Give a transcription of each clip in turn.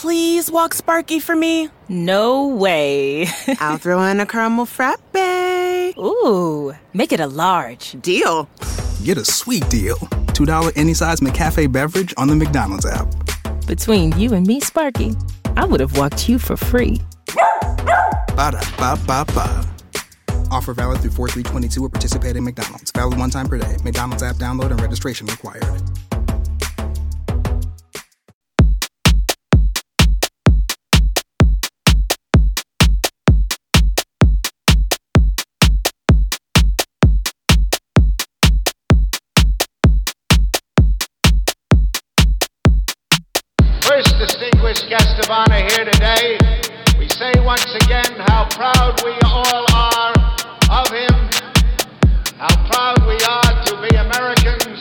please walk Sparky for me? No way. I'll throw in a caramel frappe. Ooh, make it a large. Deal. Get a sweet deal. $2 any size McCafe beverage on the McDonald's app. Between you and me, Sparky, I would have walked you for free. Ba da ba ba ba. Offer valid through 4322 at participating McDonald's. Valid one time per day. McDonald's app download and registration required. Once again how proud we all are of him, how proud we are to be Americans,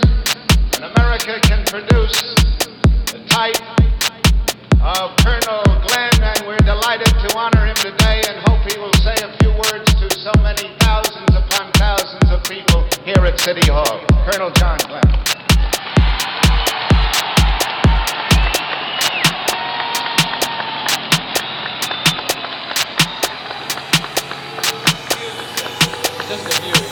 and America can produce the type of Colonel Glenn, and we're delighted to honor him today and hope he will say a few words to so many thousands upon thousands of people here at City Hall. Colonel John Glenn. First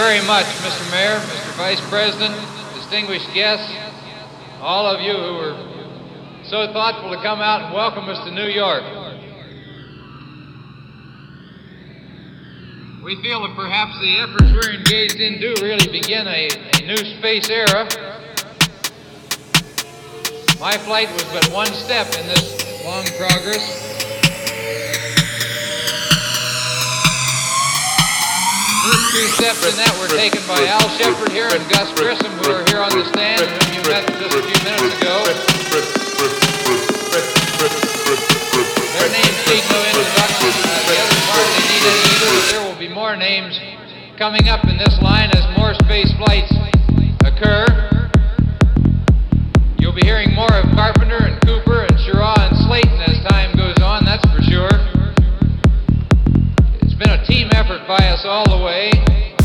very much, Mr. Mayor, Mr. Vice President, distinguished guests, all of you who were so thoughtful to come out and welcome us to New York. We feel that perhaps the efforts we're engaged in do really begin a, a new space era. My flight was but one step in this long progress. Three steps in that were taken by Al Shepard here and Gus Grissom, who are here on the stand and whom you met just a few minutes ago. Their names need no introduction. Uh, the other hardly need any either, but there will be more names coming up in this line as more space flights occur. You'll be hearing more of Carpenter and Cooper and Schirra and Slayton as time goes on, that's for sure. It's been a team effort by us all the way.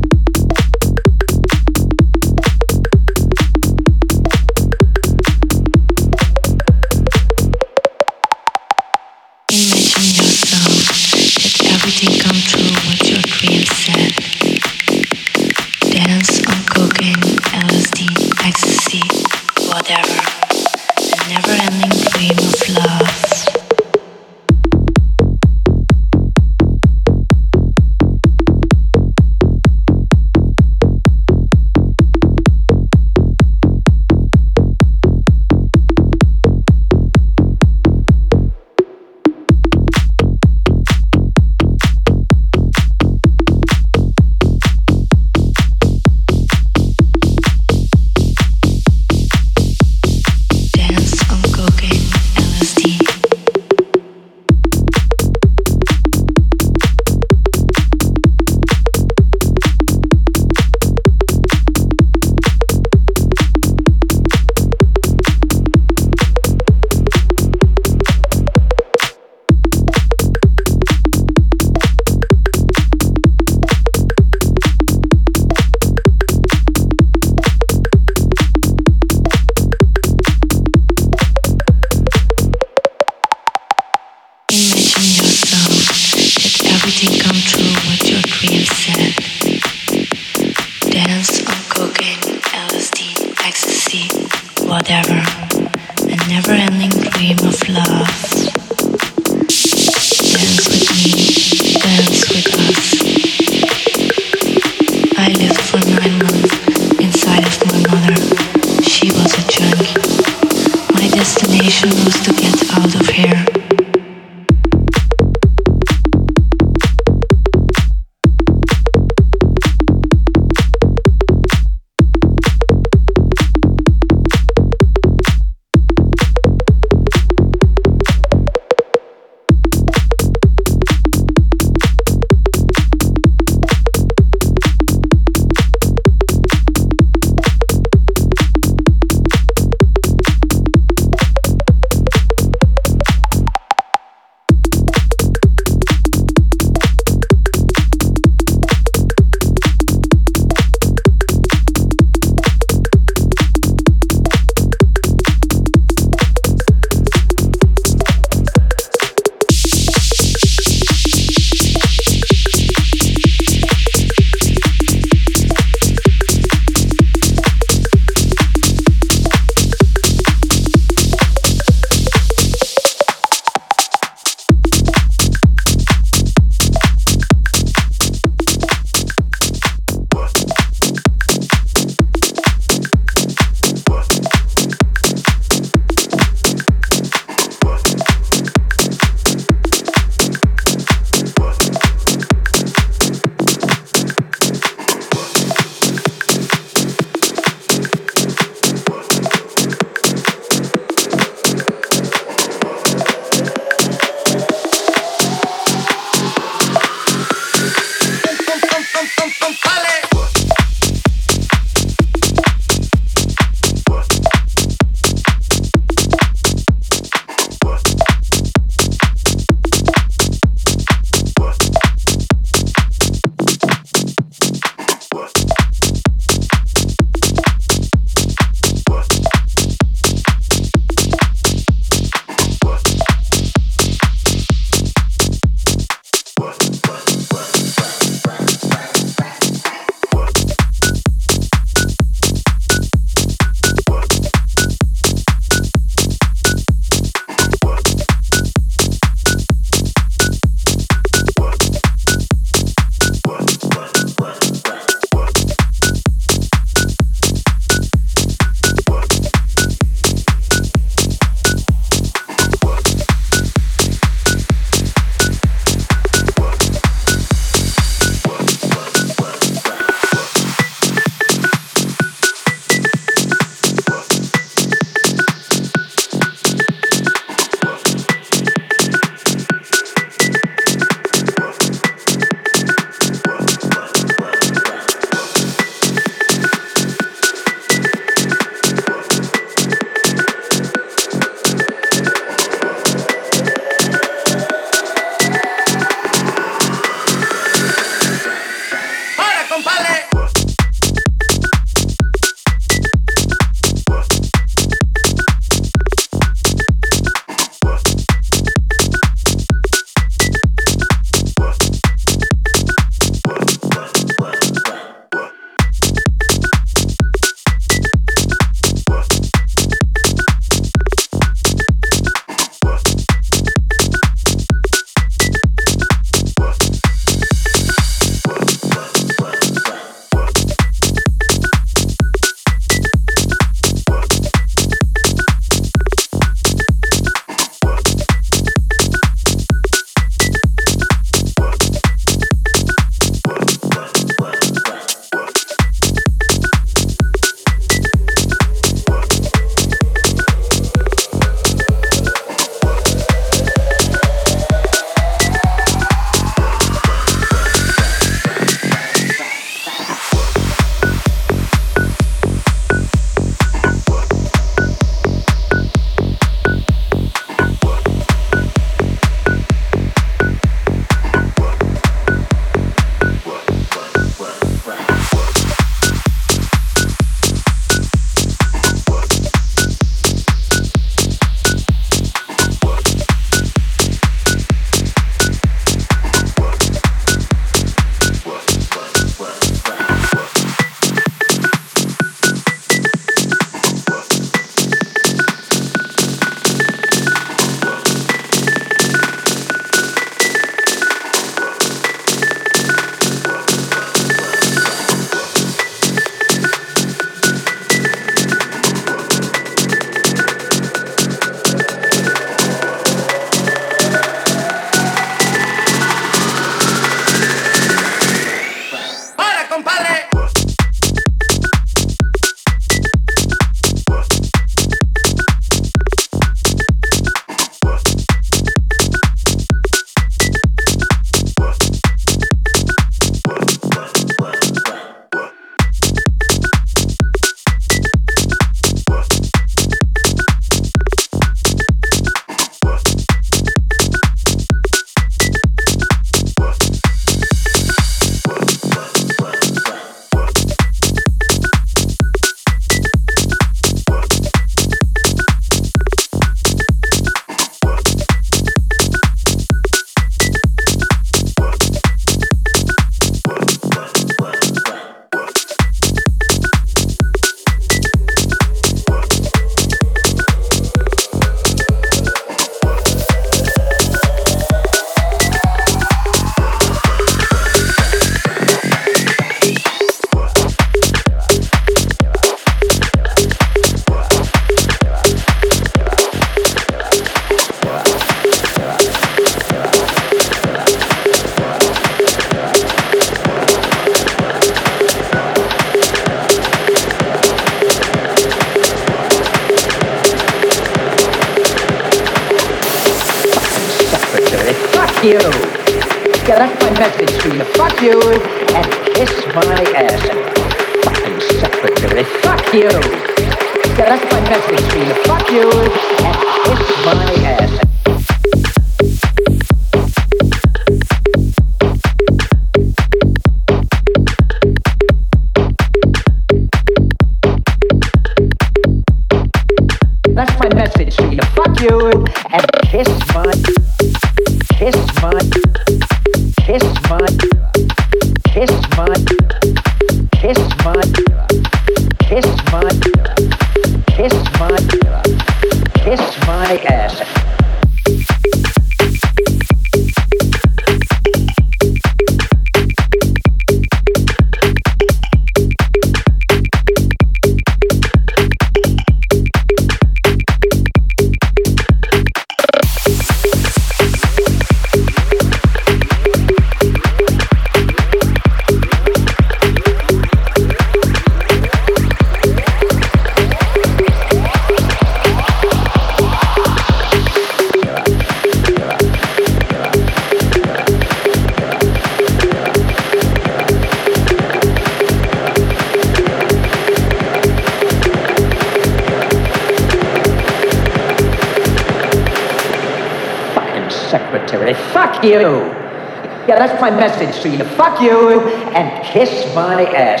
that's my message to you. Fuck you and kiss my ass.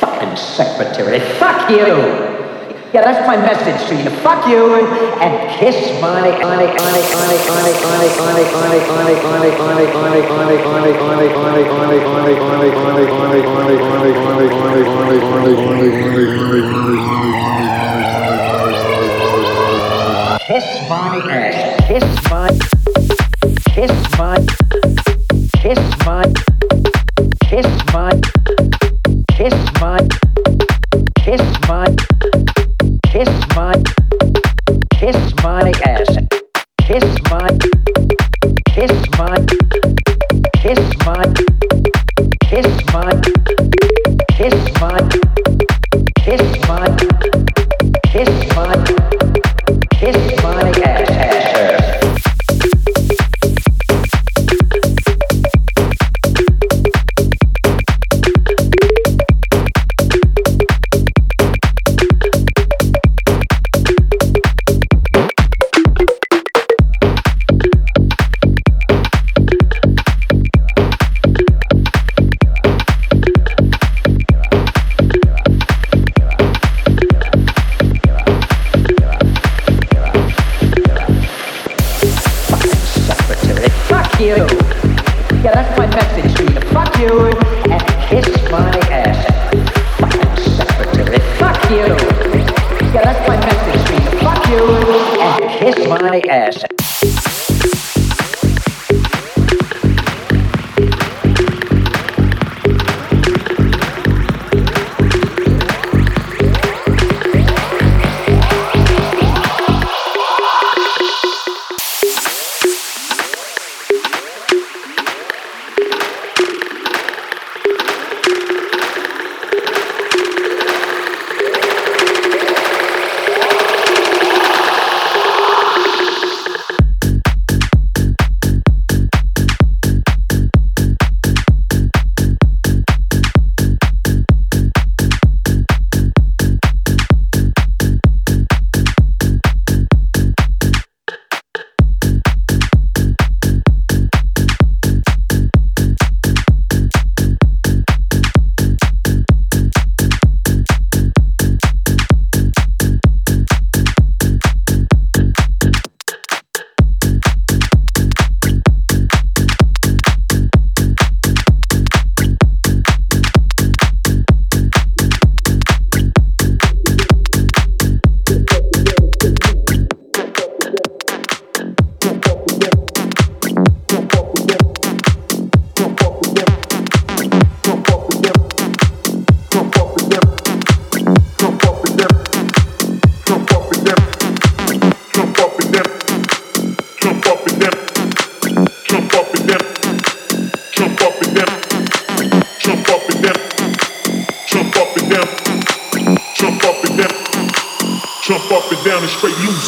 Fucking secretary. Fuck you. Yeah, that's my message to you. Fuck you and kiss my Kiss my ass. Kiss my kiss my Kiss my, kiss my.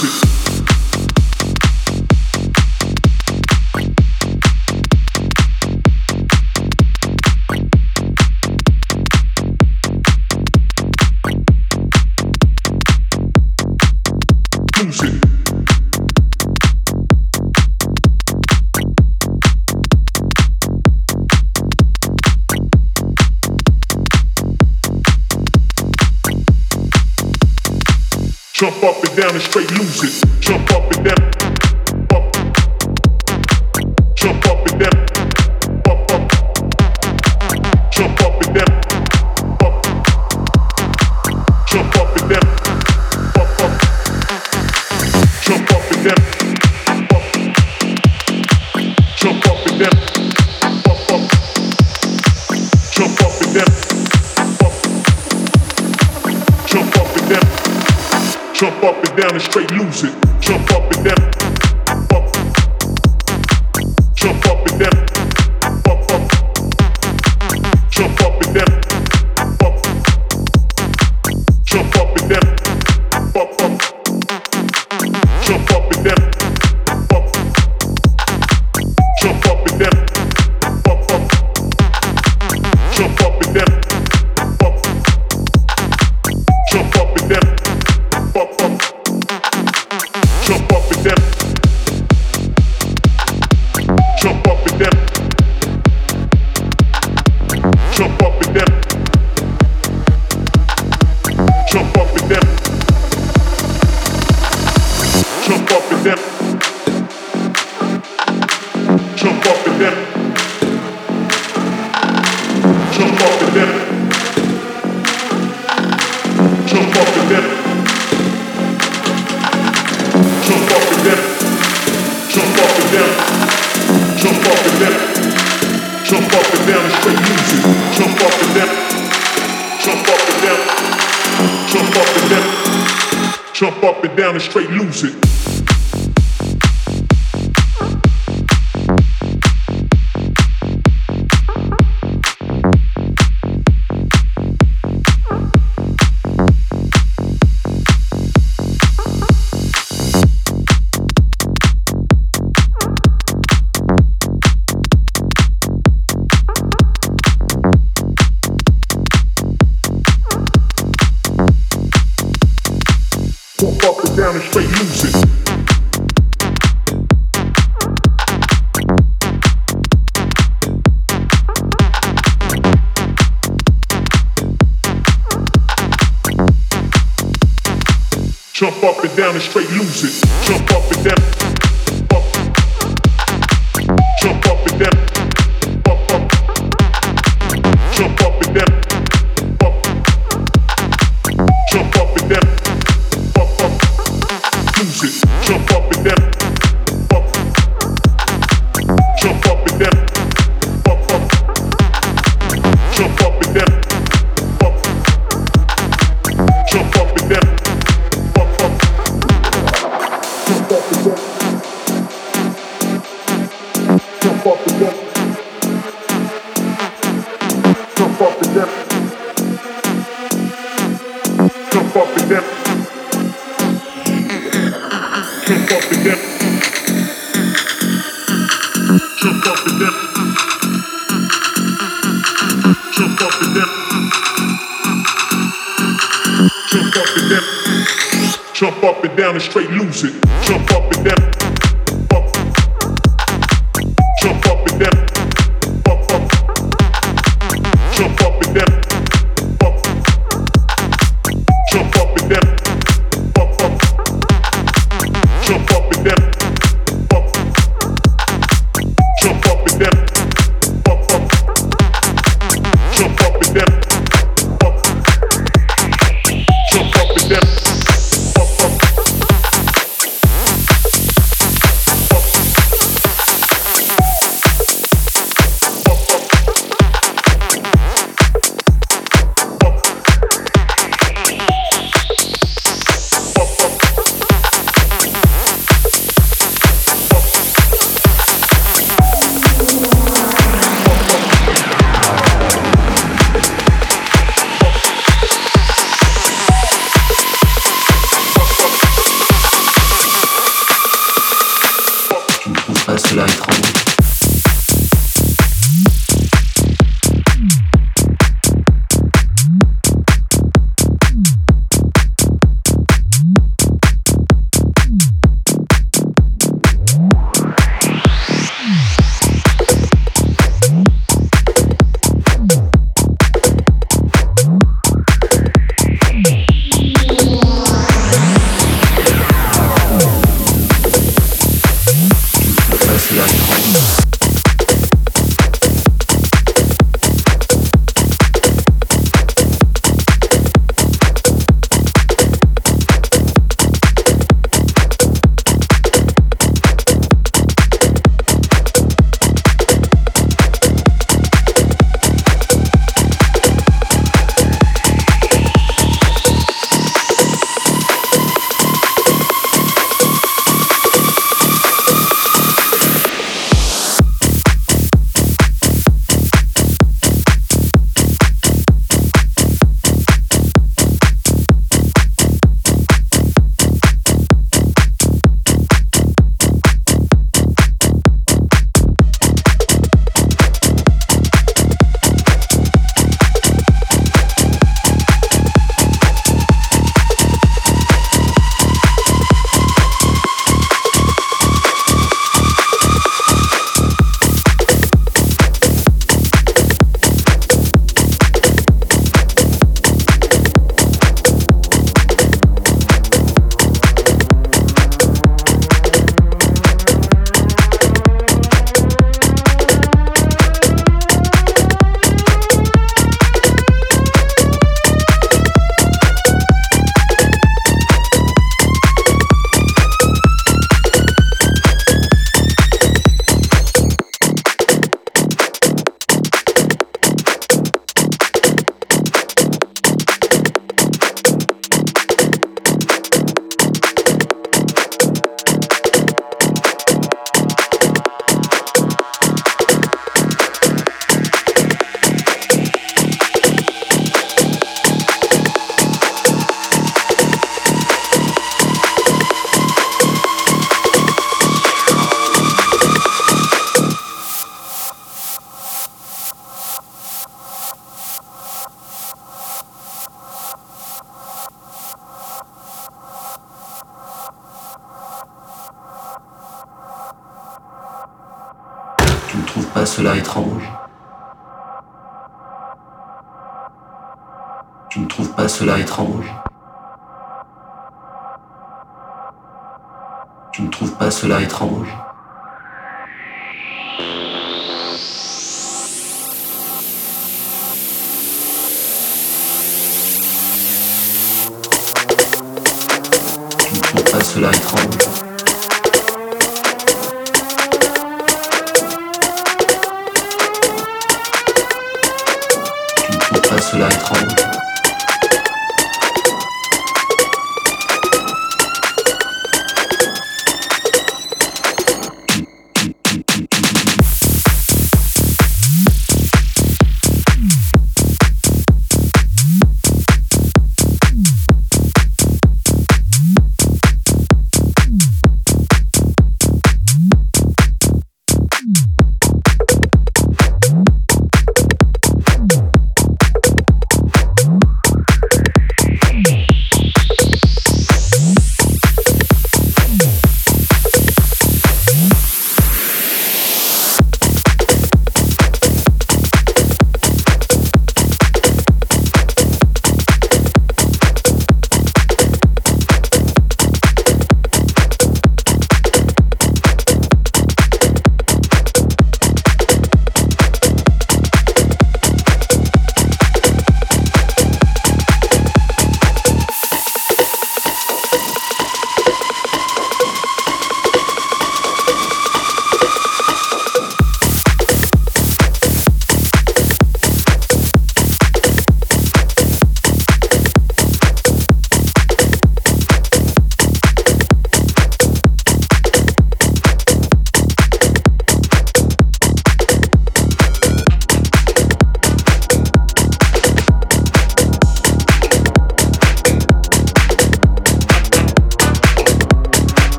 music. down and straight lose it. Jump up and down. Jump up and down and straight lose it. Jump up and down. down and straight lose it. Tu ne trouves pas cela étrange. Tu ne trouves pas cela étrange. Tu ne trouves pas cela étrange.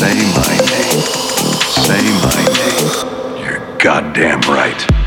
Say my name. Say my name. You're goddamn right.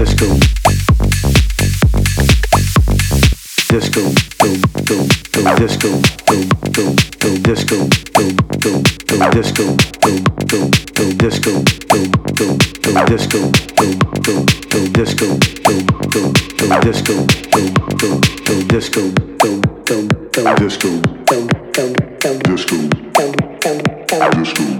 Disco. Disco. Boom. Boom. Boom. Disco. Boom. Boom. Boom. Disco. Boom. Boom. Boom. Disco. Boom. Boom. Boom. Disco. Boom. Boom. Boom. Disco. Boom. Boom. Boom. Disco. Boom. Boom. Boom. Disco. Boom. Boom. Boom. Disco. Boom. Boom. Boom. Disco. Boom. Boom. Boom. Disco. Boom. Boom. Boom. Disco.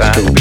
Bye.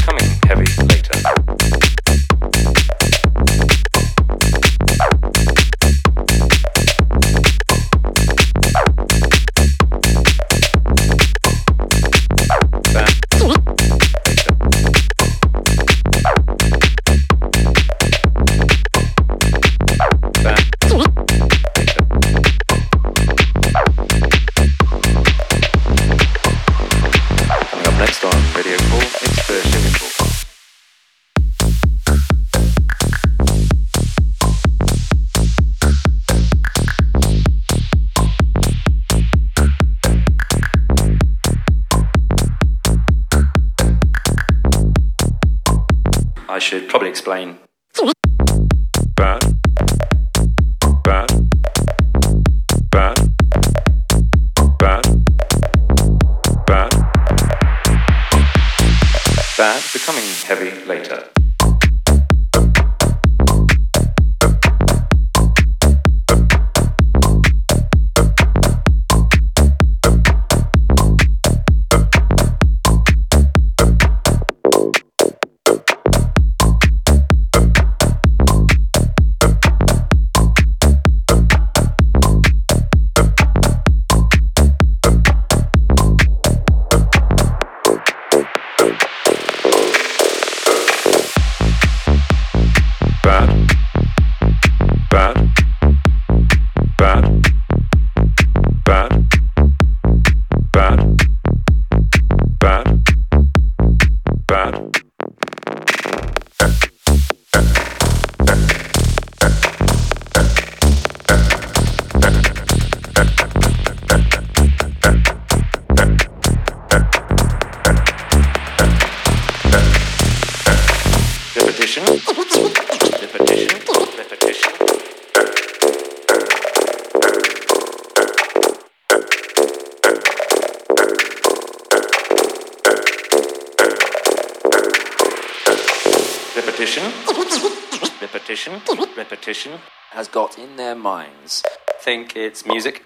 Repetition has got in their minds. Think it's music.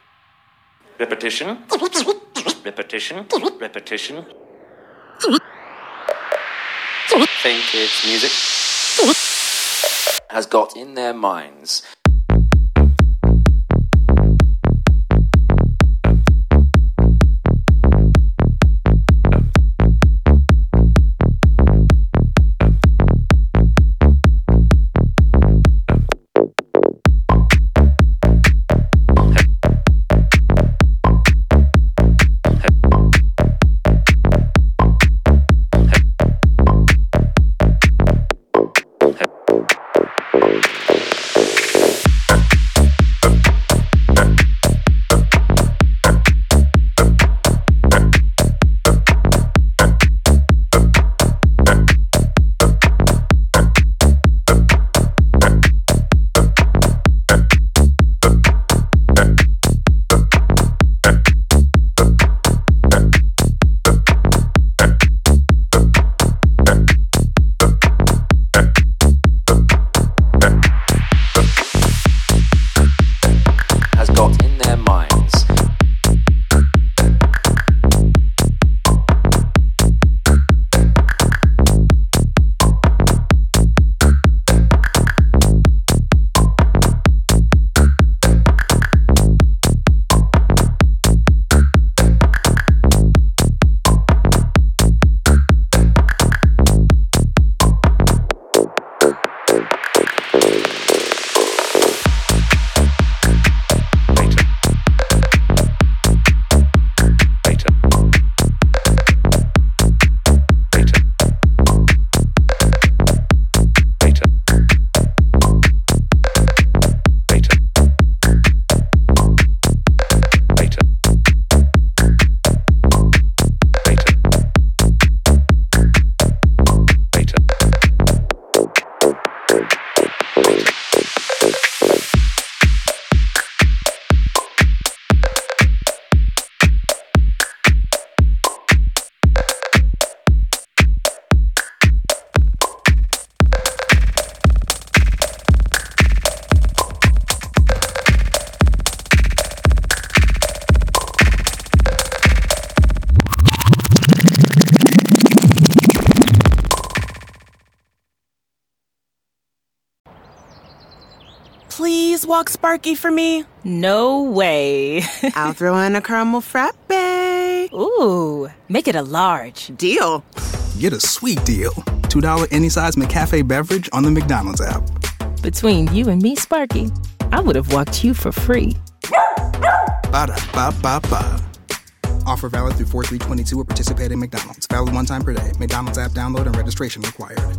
Repetition. Repetition. Repetition. Think it's music has got in their minds. Walk Sparky for me. No way. I'll throw in a caramel frappe. Ooh, make it a large. Deal. Get a sweet deal. $2 any size McCafe beverage on the McDonald's app. Between you and me, Sparky, I would have walked you for free. Ba da ba ba ba. Offer valid through 4322 at participating McDonald's. Valid one time per day. McDonald's app download and registration required.